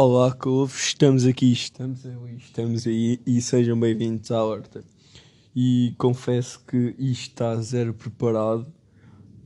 Olá, couves, estamos aqui, estamos aí, estamos aí e sejam bem-vindos à horta. E confesso que isto está zero preparado.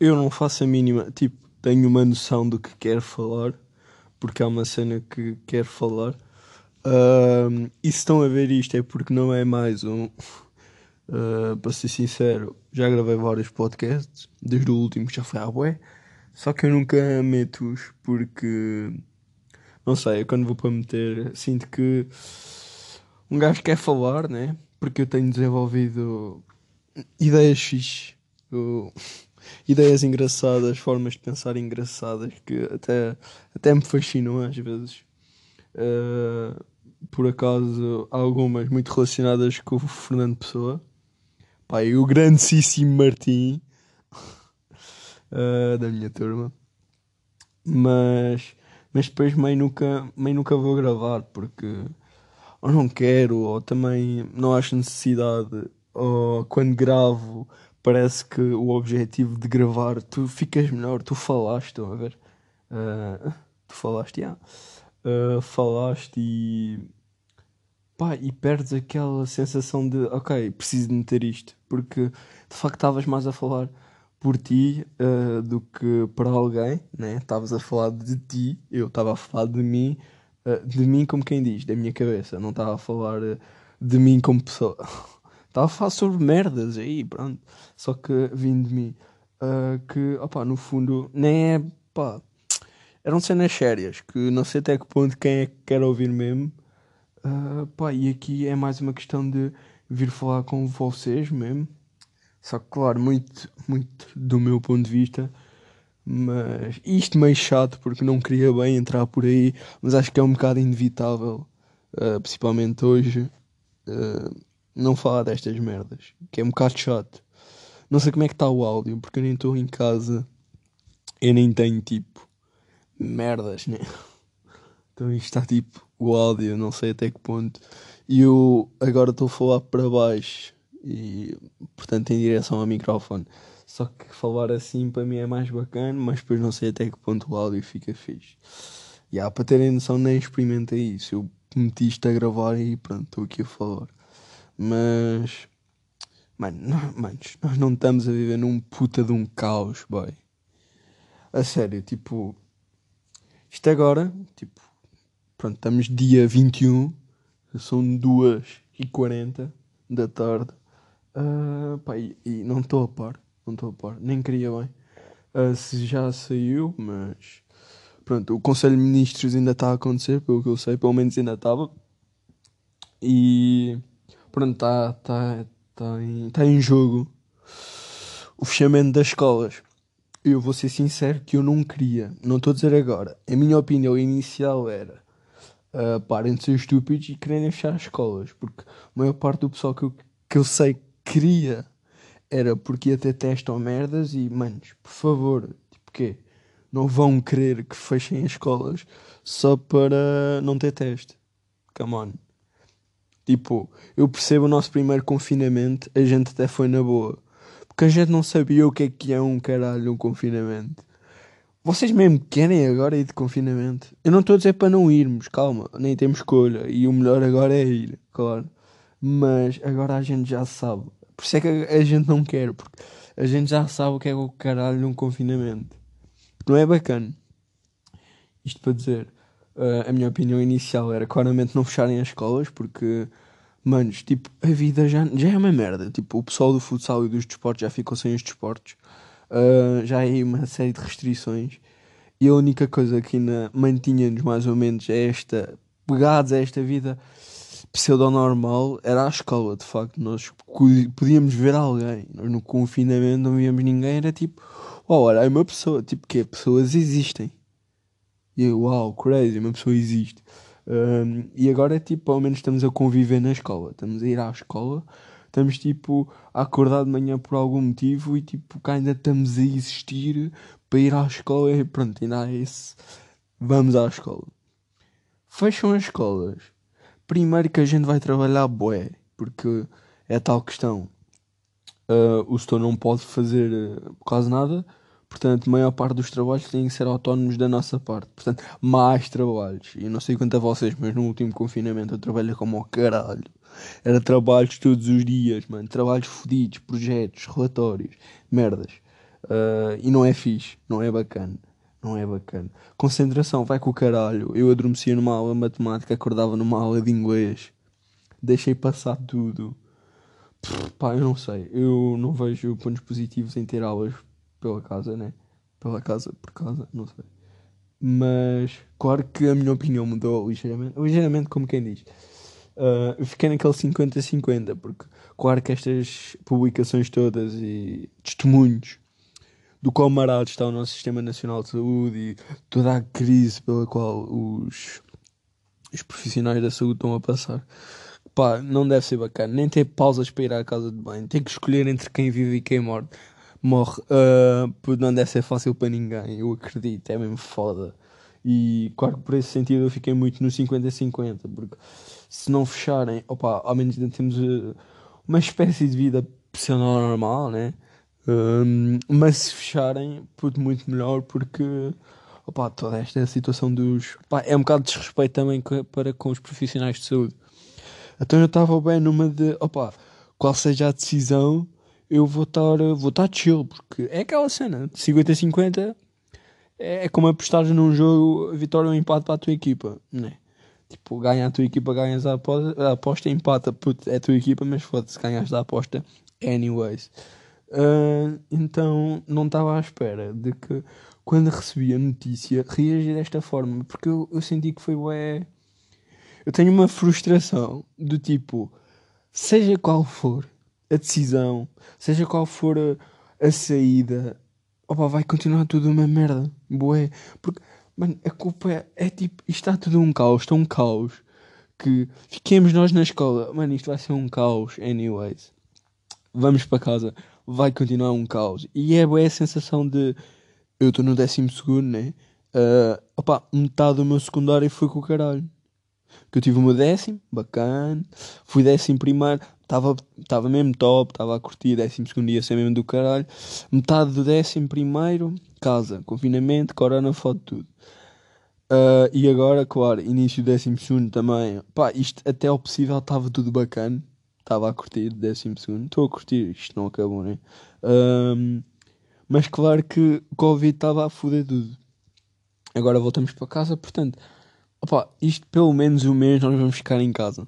Eu não faço a mínima, tipo, tenho uma noção do que quero falar, porque há uma cena que quero falar. E se estão a ver isto é porque não é mais um. ah, para ser sincero, já gravei vários podcasts, desde o último já foi à bué, só que eu nunca meto-os porque não sei, eu quando vou para meter, sinto que um gajo quer falar, né? Porque eu tenho desenvolvido ideias fixe, ou ideias engraçadas, formas de pensar engraçadas que até, até me fascinam às vezes. Uh, por acaso, algumas muito relacionadas com o Fernando Pessoa. Pá, e o grandíssimo Martim uh, da minha turma. Mas mas depois meio nunca, meio nunca vou gravar porque ou não quero, ou também não acho necessidade, ou quando gravo parece que o objetivo de gravar, tu ficas melhor, tu falaste, estão a ver? Uh, tu falaste, já. Uh, falaste e pá, e perdes aquela sensação de ok, preciso de meter isto, porque de facto estavas mais a falar por ti uh, do que para alguém, né? Estavas a falar de ti, eu estava a falar de mim, uh, de mim como quem diz, da minha cabeça, não estava a falar uh, de mim como pessoa. Estava a falar sobre merdas aí, pronto. Só que vindo de mim, que, opá, no fundo, nem é, pá, eram cenas sérias, que não sei até que ponto quem é que quer ouvir mesmo. pá, e aqui é mais uma questão de vir falar com vocês mesmo só que, claro, muito, muito do meu ponto de vista. Mas isto meio chato porque não queria bem entrar por aí, mas acho que é um bocado inevitável, uh, principalmente hoje, uh, não falar destas merdas, que é um bocado chato. Não sei como é que está o áudio, porque eu nem estou em casa, eu nem tenho tipo merdas, né? Então isto está tipo o áudio, não sei até que ponto. E eu agora estou a falar para baixo e portanto em direção ao microfone. Só que falar assim para mim é mais bacana, mas depois não sei até que ponto o áudio fica fixe. E yeah, para terem noção, nem experimentei isso. Eu meti isto a gravar e pronto, estou aqui a falar. Mas, mano, não, manos, nós não estamos a viver num puta de um caos, boy. A sério, tipo, isto agora, tipo, pronto, estamos dia 21, são 2h40 da tarde. Uh, pá, e, e não estou a par, não estou a par, nem queria bem. Uh, se já saiu, mas pronto, o Conselho de Ministros ainda está a acontecer, pelo que eu sei, pelo menos ainda estava. E pronto, está tá, tá em, tá em jogo o fechamento das escolas. Eu vou ser sincero que eu não queria, não estou a dizer agora. A minha opinião inicial era uh, parem de ser estúpidos e quererem fechar as escolas, porque a maior parte do pessoal que eu, que eu sei queria era porque teste ou merdas e, manos, por favor, tipo quê? Não vão querer que fechem as escolas só para não ter teste. Come on. Tipo, eu percebo o nosso primeiro confinamento, a gente até foi na boa. Porque a gente não sabia o que é que é um caralho um confinamento. Vocês mesmo querem agora ir de confinamento? Eu não estou a dizer para não irmos, calma, nem temos escolha. E o melhor agora é ir, claro. Mas agora a gente já sabe. Por isso é que a gente não quer, porque a gente já sabe o que é o caralho num confinamento. Não é bacana. Isto para dizer, uh, a minha opinião inicial era claramente não fecharem as escolas, porque, manos, tipo, a vida já, já é uma merda. Tipo, o pessoal do futsal e dos desportos já ficou sem os desportos. Uh, já é uma série de restrições. E a única coisa que ainda mantinha-nos mais ou menos é esta, pegados a esta vida pseudo-normal era a escola, de facto. Nós podíamos ver alguém. Nós no confinamento não víamos ninguém. Era tipo, oh, olha, é uma pessoa. Tipo, que Pessoas existem. E eu, uau, crazy, uma pessoa existe. Um, e agora é tipo, pelo menos estamos a conviver na escola. Estamos a ir à escola. Estamos tipo a acordar de manhã por algum motivo e tipo cá ainda estamos a existir para ir à escola e pronto, ainda há esse. Vamos à escola. Fecham as escolas Primeiro que a gente vai trabalhar bué, porque é tal questão. Uh, o setor não pode fazer uh, quase nada, Portanto, a maior parte dos trabalhos têm que ser autónomos da nossa parte. Portanto, mais trabalhos. E não sei quanto a vocês, mas no último confinamento eu trabalhei como ao caralho. Era trabalhos todos os dias, mano. Trabalhos fodidos, projetos, relatórios, merdas. Uh, e não é fixe, não é bacana. Não é bacana. Concentração, vai com o caralho. Eu adormecia numa aula de matemática, acordava numa aula de inglês. Deixei passar tudo. Pá, eu não sei. Eu não vejo pontos positivos em ter aulas pela casa, né? Pela casa, por casa, não sei. Mas, claro que a minha opinião mudou ligeiramente. Ligeiramente, como quem diz. Uh, fiquei naquele 50-50, porque, claro que estas publicações todas e testemunhos do quão marado está o nosso Sistema Nacional de Saúde e toda a crise pela qual os, os profissionais da saúde estão a passar. Pá, não deve ser bacana. Nem ter pausas para ir à casa de banho. Ter que escolher entre quem vive e quem morre. morre. Uh, não deve ser fácil para ninguém. Eu acredito. É mesmo foda. E claro que por esse sentido eu fiquei muito no 50-50. Porque se não fecharem, opa, ao menos ainda temos uh, uma espécie de vida profissional normal, né? Um, mas se fecharem, puto, muito melhor porque opa, toda esta situação dos. Opa, é um bocado de desrespeito também para com os profissionais de saúde. Então eu estava bem numa de opa, qual seja a decisão, eu vou estar vou estar chill, porque é aquela cena, 50-50 é, é como apostar num jogo vitória ou empate para a tua equipa, né? Tipo, ganha a tua equipa, ganhas a aposta, a aposta empata, puto, é a tua equipa, mas foda-se, ganhas a aposta anyways. Uh, então não estava à espera de que quando recebi a notícia reagir desta forma, porque eu, eu senti que foi ué. Eu tenho uma frustração do tipo, seja qual for a decisão, seja qual for a, a saída, opa, vai continuar tudo uma merda, bué. Porque, mano, a culpa é, é tipo, isto está tudo um caos, está um caos. Que fiquemos nós na escola, mano, isto vai ser um caos, anyways. Vamos para casa vai continuar um caos. E é boa a sensação de eu estou no décimo segundo, né? Uh, opa, metade do meu secundário foi com o caralho. Que eu tive o meu décimo, bacana. Fui décimo primeiro, estava mesmo top, estava a curtir. Décimo segundo ia ser mesmo do caralho. Metade do décimo primeiro, casa, confinamento, corona, foto, tudo. Uh, e agora, claro, início do décimo segundo também. Pá, isto até ao possível estava tudo bacana estava a curtir, décimo segundo. Estou a curtir, isto não acabou, né? Um, mas claro que Covid estava a foder tudo. Agora voltamos para casa, portanto, opa, isto pelo menos um mês nós vamos ficar em casa.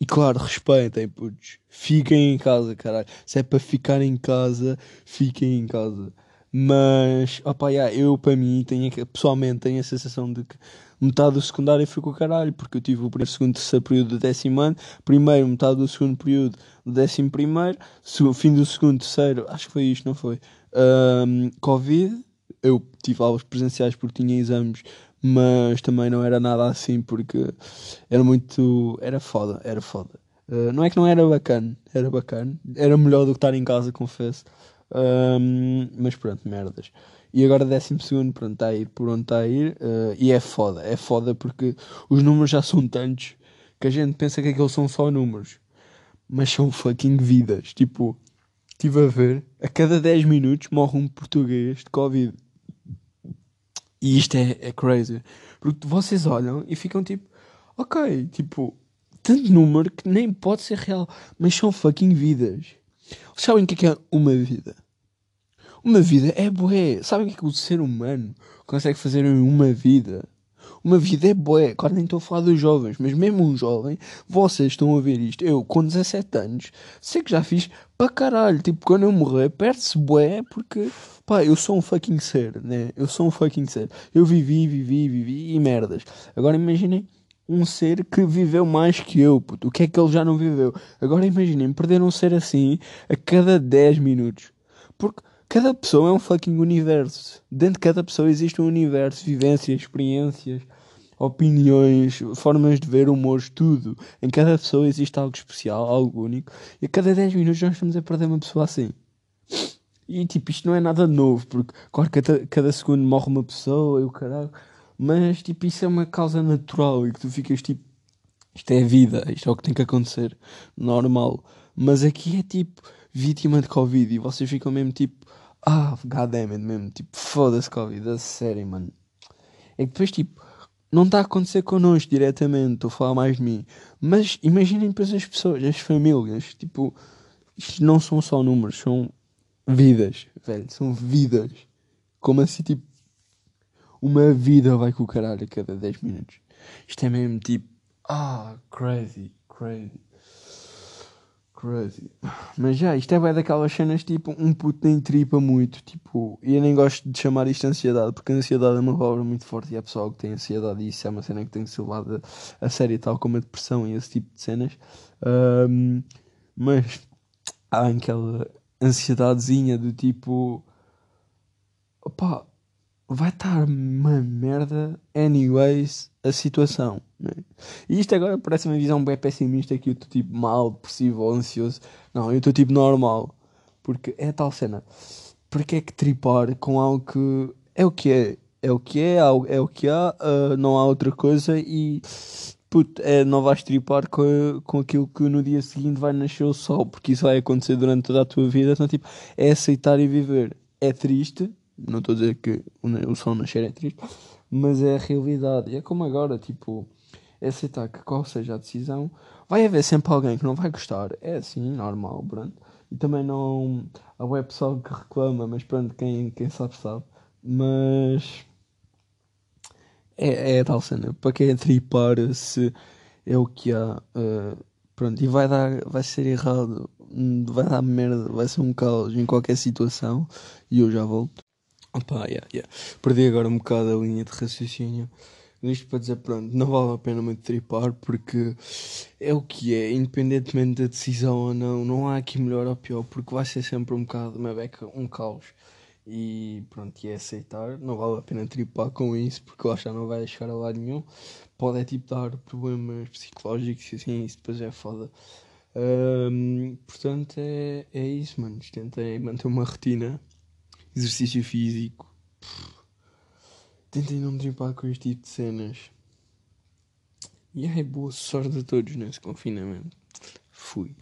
E claro, respeitem, putos. Fiquem em casa, caralho. Se é para ficar em casa, fiquem em casa. Mas, opa, yeah, eu para mim, tenho, pessoalmente, tenho a sensação de que metade do secundário foi com o caralho, porque eu tive o primeiro, segundo, terceiro período do décimo ano, primeiro, metade do segundo período do décimo primeiro, fim do segundo, terceiro, acho que foi isto, não foi? Um, Covid, eu tive aulas presenciais porque tinha exames, mas também não era nada assim, porque era muito. era foda, era foda. Uh, não é que não era bacana, era bacana, era melhor do que estar em casa, confesso. Um, mas pronto, merdas. E agora décimo segundo, pronto, está a ir por onde está a ir. Uh, e é foda, é foda porque os números já são tantos que a gente pensa que aqueles são só números. Mas são fucking vidas. Tipo, estive a ver, a cada 10 minutos morre um português de Covid. E isto é, é crazy. Porque vocês olham e ficam tipo, ok, tipo, tanto número que nem pode ser real. Mas são fucking vidas. Sabem o que é, que é uma vida? Uma vida é bué. Sabem o que é que o ser humano consegue fazer em uma vida? Uma vida é bué. Claro, nem estou a falar dos jovens, mas mesmo um jovem, vocês estão a ver isto. Eu, com 17 anos, sei que já fiz para caralho. Tipo, quando eu morrer, perde-se bué porque, pá, eu sou um fucking ser, né? Eu sou um fucking ser. Eu vivi, vivi, vivi e merdas. Agora imaginem um ser que viveu mais que eu, puto. O que é que ele já não viveu? Agora imaginem perder um ser assim a cada 10 minutos. Porque Cada pessoa é um fucking universo. Dentro de cada pessoa existe um universo, vivências, experiências, opiniões, formas de ver, humores, tudo. Em cada pessoa existe algo especial, algo único. E a cada 10 minutos nós estamos a perder uma pessoa assim. E tipo, isto não é nada novo, porque claro, cada, cada segundo morre uma pessoa e o caralho. Mas tipo, isso é uma causa natural e que tu ficas tipo, isto é vida, isto é o que tem que acontecer, normal. Mas aqui é tipo vítima de Covid e vocês ficam mesmo tipo, ah, goddammit mesmo, tipo, foda-se Covid, a sério, mano. É que depois, tipo, não está a acontecer connosco diretamente, estou a falar mais de mim. Mas imaginem depois as pessoas, as famílias, tipo, isto não são só números, são vidas, velho, são vidas. Como assim, tipo, uma vida vai com o caralho a cada 10 minutos. Isto é mesmo tipo, ah, crazy, crazy. Crazy. Mas já, isto é bem daquelas cenas tipo, um puto nem tripa muito, tipo, e eu nem gosto de chamar isto de ansiedade, porque ansiedade é uma palavra muito forte e é pessoal que tem ansiedade e isso é uma cena que tem que ser levada a sério, tal como a depressão e esse tipo de cenas. Um, mas há aquela ansiedadezinha do tipo, opá, vai estar uma merda anyways a situação. Né? E isto agora parece uma visão bem pessimista que eu estou tipo mal, ou ansioso. Não, eu estou tipo normal. Porque é tal cena. Porque é que tripar com algo que é o que é? É o que é, é o que há, uh, não há outra coisa e puto, é, não vais tripar com, com aquilo que no dia seguinte vai nascer o sol, porque isso vai acontecer durante toda a tua vida. Então, tipo, é aceitar e viver. É triste, não estou a dizer que o sol nascer é triste, mas é a realidade. É como agora, tipo, é aceitar que qual seja a decisão, vai haver sempre alguém que não vai gostar. É assim, normal, pronto. E também não. Há web pessoal que reclama, mas pronto, quem, quem sabe, sabe. Mas. É, é a tal cena. Para quem é tripar, se é o que há. Uh, pronto, e vai dar. Vai ser errado. Vai dar merda. Vai ser um caos em qualquer situação. E eu já volto. Opa, yeah, yeah. Perdi agora um bocado a linha de raciocínio. Isto para dizer, pronto, não vale a pena muito tripar porque é o que é, independentemente da decisão ou não, não há aqui melhor ou pior, porque vai ser sempre um bocado, uma beca, um caos. E pronto, e é aceitar, não vale a pena tripar com isso, porque lá já não vai chegar a lado nenhum. Pode é tipo dar problemas psicológicos e assim, isso depois é foda. Portanto, é, é isso, mano. Tentei manter uma rotina exercício físico. Tentei não me tripar com este tipo de cenas. E ai, boa sorte a todos nesse confinamento. Fui.